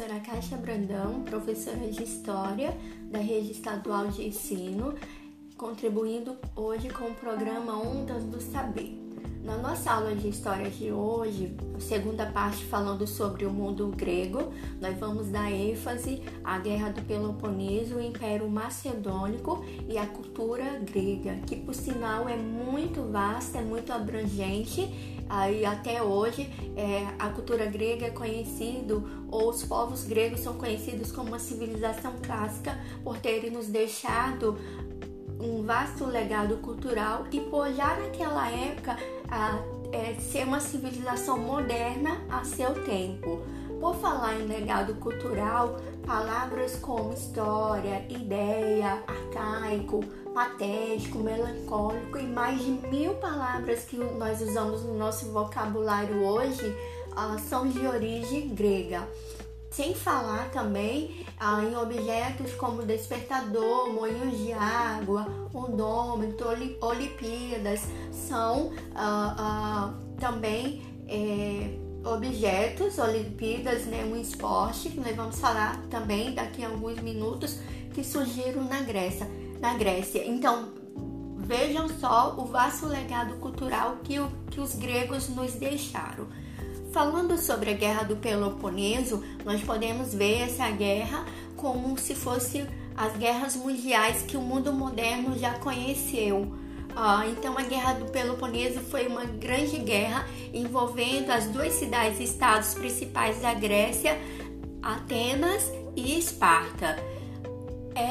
professora Caixa Brandão, professora de História da Rede Estadual de Ensino, contribuindo hoje com o programa Ondas do Saber. Na nossa aula de História de hoje, a segunda parte falando sobre o mundo grego, nós vamos dar ênfase à Guerra do Peloponeso, o Império Macedônico e a cultura grega, que por sinal é muito vasta, é muito abrangente Aí até hoje é, a cultura grega é conhecido, ou os povos gregos são conhecidos como uma civilização clássica por terem nos deixado um vasto legado cultural e por já naquela época a, é, ser uma civilização moderna a seu tempo. Por falar em legado cultural, palavras como história, ideia, arcaico, patético, melancólico e mais de mil palavras que nós usamos no nosso vocabulário hoje uh, são de origem grega. Sem falar também uh, em objetos como despertador, moinhos de água, odômetro, Olimpíadas, são uh, também é, objetos, Olimpíadas, né, um esporte que nós vamos falar também daqui a alguns minutos que surgiram na Grécia na Grécia. Então, vejam só o vasto legado cultural que, o, que os gregos nos deixaram. Falando sobre a Guerra do Peloponeso, nós podemos ver essa guerra como se fosse as guerras mundiais que o mundo moderno já conheceu. Ah, então, a Guerra do Peloponeso foi uma grande guerra envolvendo as duas cidades-estados principais da Grécia, Atenas e Esparta.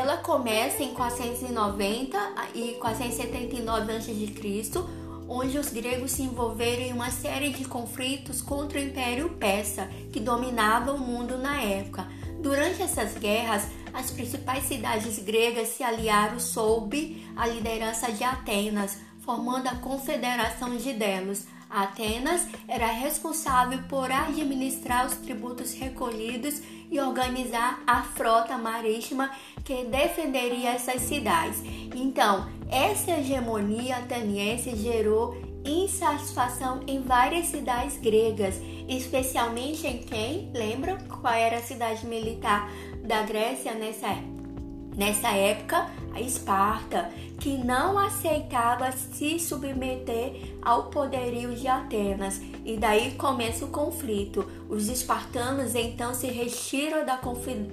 Ela começa em 490 e 479 a.C., onde os gregos se envolveram em uma série de conflitos contra o Império Persa, que dominava o mundo na época. Durante essas guerras, as principais cidades gregas se aliaram sob a liderança de Atenas, formando a Confederação de Delos. Atenas era responsável por administrar os tributos recolhidos e organizar a frota marítima que defenderia essas cidades. Então, essa hegemonia ateniense gerou insatisfação em várias cidades gregas, especialmente em quem? Lembram qual era a cidade militar da Grécia nessa época? Nessa época, a Esparta, que não aceitava se submeter ao poderio de Atenas, e daí começa o conflito. Os espartanos então se retiram da,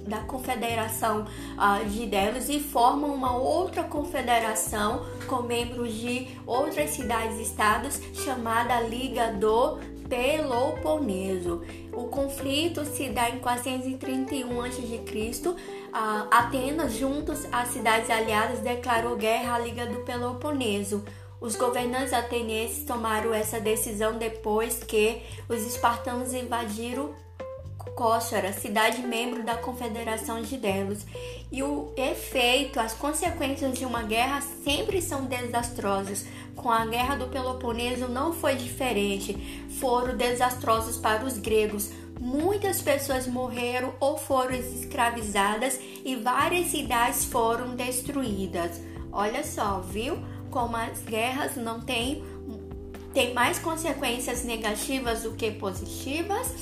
da confederação uh, de Delos e formam uma outra confederação com membros de outras cidades-estados chamada Liga do Peloponeso. O conflito se dá em 431 a.C. Atenas, juntos às cidades aliadas, declarou guerra à Liga do Peloponeso. Os governantes atenienses tomaram essa decisão depois que os espartanos invadiram Kósara, cidade membro da Confederação de Delos. E o efeito, as consequências de uma guerra sempre são desastrosas. Com a Guerra do Peloponeso não foi diferente. Foram desastrosos para os gregos. Muitas pessoas morreram ou foram escravizadas e várias cidades foram destruídas. Olha só, viu? Como as guerras não têm tem mais consequências negativas do que positivas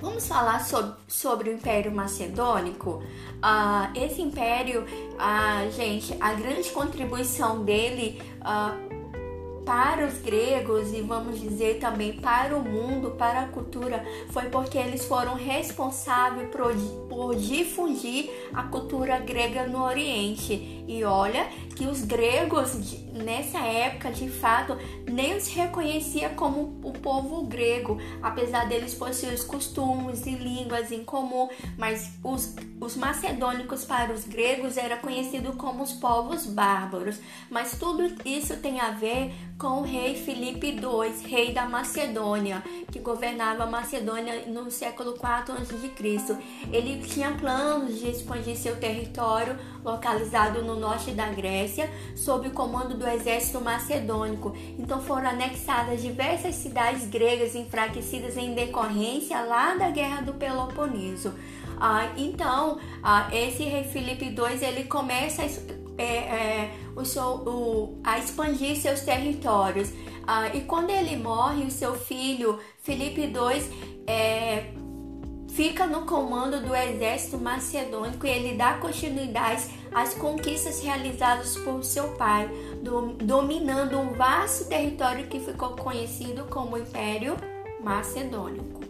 Vamos falar sobre, sobre o Império Macedônico. Uh, esse império, uh, gente, a grande contribuição dele uh, para os gregos e vamos dizer também para o mundo, para a cultura, foi porque eles foram responsáveis por, por difundir a cultura grega no Oriente. E olha que os gregos nessa época, de fato, nem os reconhecia como o povo grego, apesar deles possuírem os costumes e línguas em comum, mas os, os macedônicos para os gregos era conhecido como os povos bárbaros. Mas tudo isso tem a ver com o rei Filipe II, rei da Macedônia, que governava a Macedônia no século IV a.C. Ele tinha planos de expandir seu território localizado no norte da Grécia, sob o comando do exército macedônico. Então foram anexadas diversas cidades gregas enfraquecidas em decorrência lá da Guerra do Peloponeso. Ah, então, ah, esse rei Filipe II ele começa a, é, é, o seu, o, a expandir seus territórios. Ah, e quando ele morre, o seu filho Filipe II é, fica no comando do exército macedônico e ele dá continuidade às conquistas realizadas por seu pai, dominando um vasto território que ficou conhecido como Império Macedônico.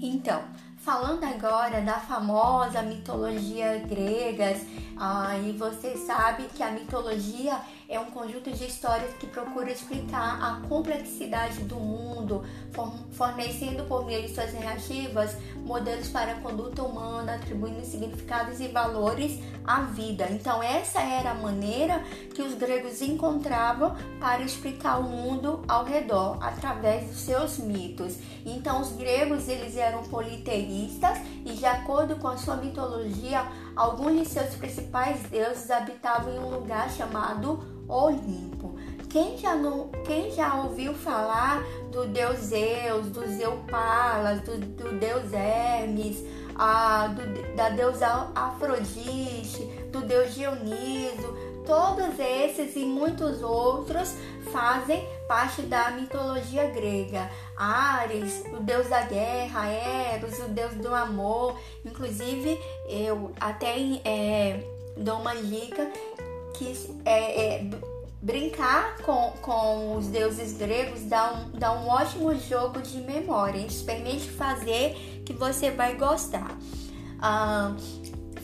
Então, falando agora da famosa mitologia grega, ah, e você sabe que a mitologia é um conjunto de histórias que procura explicar a complexidade do mundo, fornecendo por meio de suas narrativas modelos para a conduta humana, atribuindo significados e valores à vida. Então, essa era a maneira que os gregos encontravam para explicar o mundo ao redor, através dos seus mitos. Então, os gregos eles eram politeístas e, de acordo com a sua mitologia, alguns de seus principais deuses habitavam em um lugar chamado Olimpo. Quem já, não, quem já ouviu falar do deus Zeus, do Zeupalas, do, do deus Hermes, a, do, da deusa Afrodite, do deus Dioniso, todos esses e muitos outros fazem parte da mitologia grega. Ares, o deus da guerra, Eros, o deus do amor. Inclusive, eu até é, dou uma dica que é, é, brincar com, com os deuses gregos dá um, dá um ótimo jogo de memória. Experimente fazer que você vai gostar. Ah,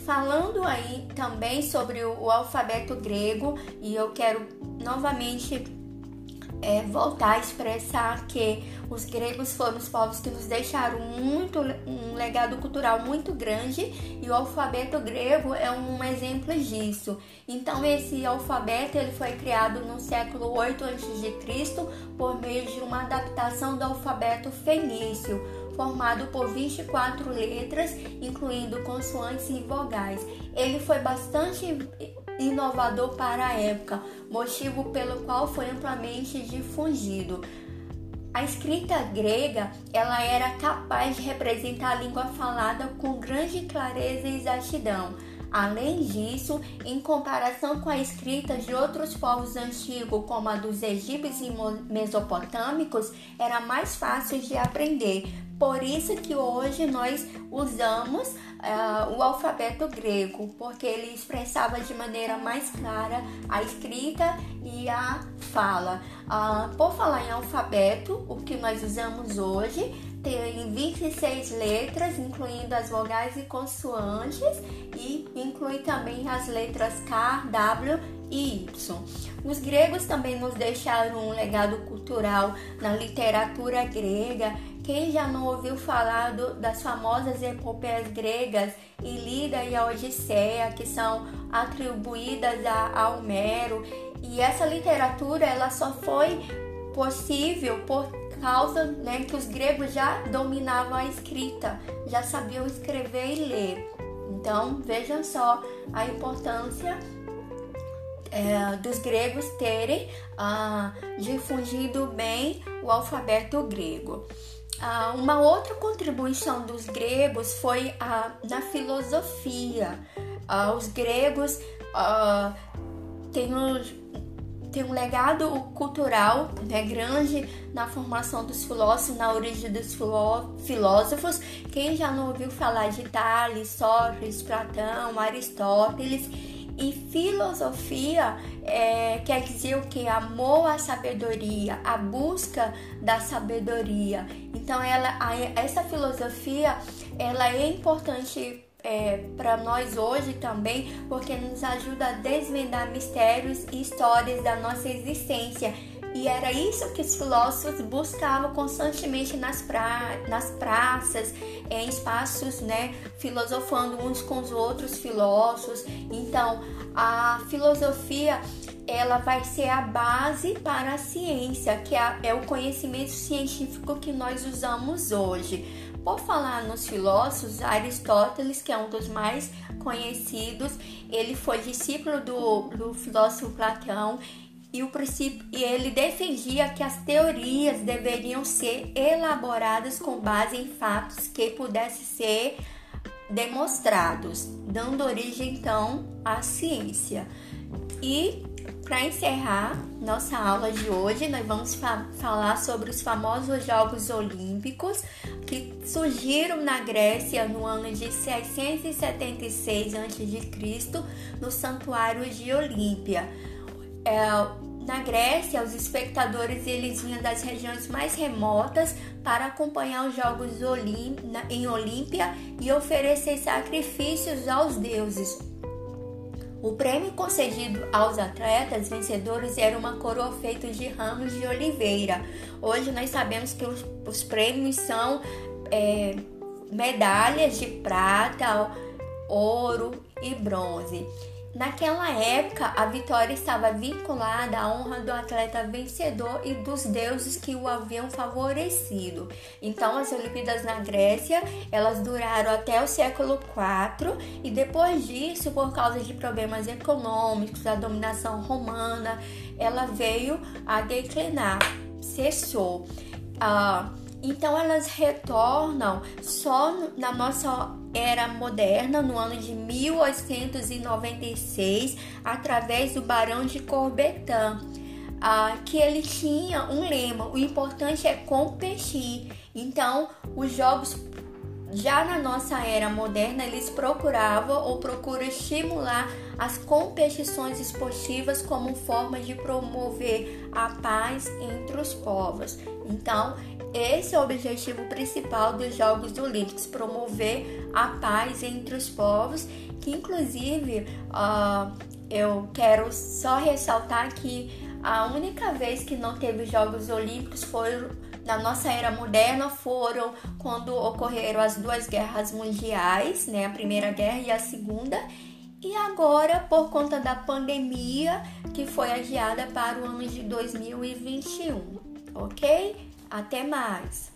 falando aí também sobre o, o, alfabeto grego, e eu quero novamente é, voltar a expressar que os gregos foram os povos que nos deixaram muito um legado cultural muito grande e o alfabeto grego é um exemplo disso. Então esse alfabeto ele foi criado no século 8 a.C. por meio de uma adaptação do alfabeto fenício, formado por 24 letras, incluindo consoantes e vogais. Ele foi bastante inovador para a época, motivo pelo qual foi amplamente difundido. A escrita grega, ela era capaz de representar a língua falada com grande clareza e exatidão. Além disso, em comparação com a escrita de outros povos antigos, como a dos egípcios e mesopotâmicos, era mais fácil de aprender. Por isso que hoje nós usamos uh, o alfabeto grego, porque ele expressava de maneira mais clara a escrita e a fala. Uh, por falar em alfabeto, o que nós usamos hoje tem 26 letras, incluindo as vogais e consoantes, e inclui também as letras K, W e Y. Os gregos também nos deixaram um legado cultural na literatura grega. Quem já não ouviu falar do, das famosas epopeias gregas Ilíada e a Odisseia, que são atribuídas a, a Homero? E essa literatura ela só foi possível por causa né, que os gregos já dominavam a escrita, já sabiam escrever e ler. Então vejam só a importância é, dos gregos terem ah, difundido bem o alfabeto grego. Ah, uma outra contribuição dos gregos foi na filosofia. Ah, os gregos ah, têm os tem um legado cultural né, grande na formação dos filósofos, na origem dos filósofos. Quem já não ouviu falar de Tales, Sócrates, Platão, Aristóteles? E filosofia é, quer dizer o que? Amor à sabedoria, a busca da sabedoria. Então, ela, essa filosofia ela é importante é, para nós hoje também, porque nos ajuda a desvendar mistérios e histórias da nossa existência. E era isso que os filósofos buscavam constantemente nas, pra, nas praças, em espaços, né, filosofando uns com os outros filósofos. Então, a filosofia ela vai ser a base para a ciência, que é, é o conhecimento científico que nós usamos hoje. Por falar nos filósofos, Aristóteles, que é um dos mais conhecidos, ele foi discípulo do, do filósofo Platão e, o princípio, e ele defendia que as teorias deveriam ser elaboradas com base em fatos que pudessem ser demonstrados, dando origem então à ciência. E para encerrar nossa aula de hoje, nós vamos fa falar sobre os famosos Jogos Olímpicos que surgiram na Grécia no ano de 676 a.C., no Santuário de Olímpia. É, na Grécia, os espectadores eles vinham das regiões mais remotas para acompanhar os Jogos em Olímpia e oferecer sacrifícios aos deuses. O prêmio concedido aos atletas vencedores era uma coroa feita de ramos de oliveira. Hoje nós sabemos que os, os prêmios são é, medalhas de prata, ouro e bronze. Naquela época, a vitória estava vinculada à honra do atleta vencedor e dos deuses que o haviam favorecido. Então, as Olimpíadas na Grécia, elas duraram até o século IV e depois disso, por causa de problemas econômicos, da dominação romana, ela veio a declinar, cessou. Ah, então elas retornam só na nossa era moderna, no ano de 1896, através do Barão de Coubertin, ah, que ele tinha um lema: o importante é competir. Então, os jogos já na nossa era moderna, eles procuravam ou procuram estimular as competições esportivas como forma de promover a paz entre os povos. Então, esse é o objetivo principal dos Jogos Olímpicos: promover a paz entre os povos. Que, inclusive, uh, eu quero só ressaltar que a única vez que não teve Jogos Olímpicos foi na nossa era moderna foram quando ocorreram as duas guerras mundiais, né, a Primeira Guerra e a Segunda, e agora por conta da pandemia que foi adiada para o ano de 2021, ok? Até mais!